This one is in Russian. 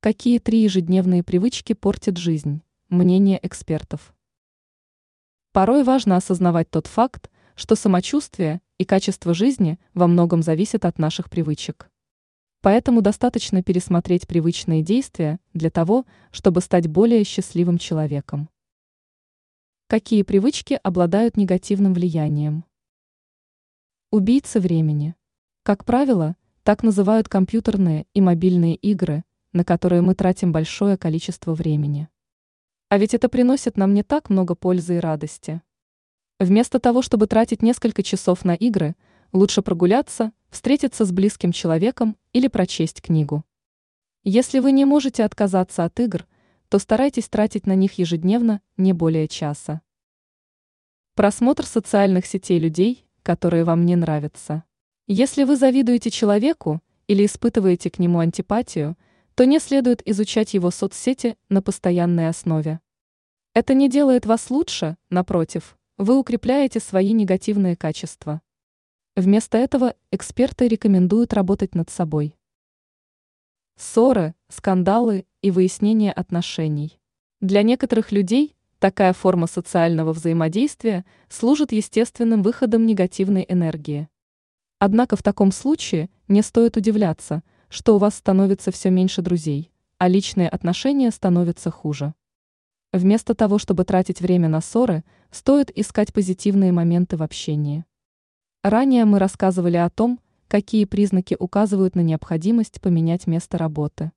Какие три ежедневные привычки портят жизнь? Мнение экспертов. Порой важно осознавать тот факт, что самочувствие и качество жизни во многом зависят от наших привычек. Поэтому достаточно пересмотреть привычные действия для того, чтобы стать более счастливым человеком. Какие привычки обладают негативным влиянием? Убийцы времени. Как правило, так называют компьютерные и мобильные игры, на которые мы тратим большое количество времени. А ведь это приносит нам не так много пользы и радости. Вместо того, чтобы тратить несколько часов на игры, лучше прогуляться, встретиться с близким человеком или прочесть книгу. Если вы не можете отказаться от игр, то старайтесь тратить на них ежедневно не более часа. Просмотр социальных сетей людей, которые вам не нравятся. Если вы завидуете человеку или испытываете к нему антипатию, то не следует изучать его соцсети на постоянной основе. Это не делает вас лучше, напротив, вы укрепляете свои негативные качества. Вместо этого эксперты рекомендуют работать над собой. Ссоры, скандалы и выяснение отношений. Для некоторых людей такая форма социального взаимодействия служит естественным выходом негативной энергии. Однако в таком случае не стоит удивляться, что у вас становится все меньше друзей, а личные отношения становятся хуже. Вместо того, чтобы тратить время на ссоры, стоит искать позитивные моменты в общении. Ранее мы рассказывали о том, какие признаки указывают на необходимость поменять место работы.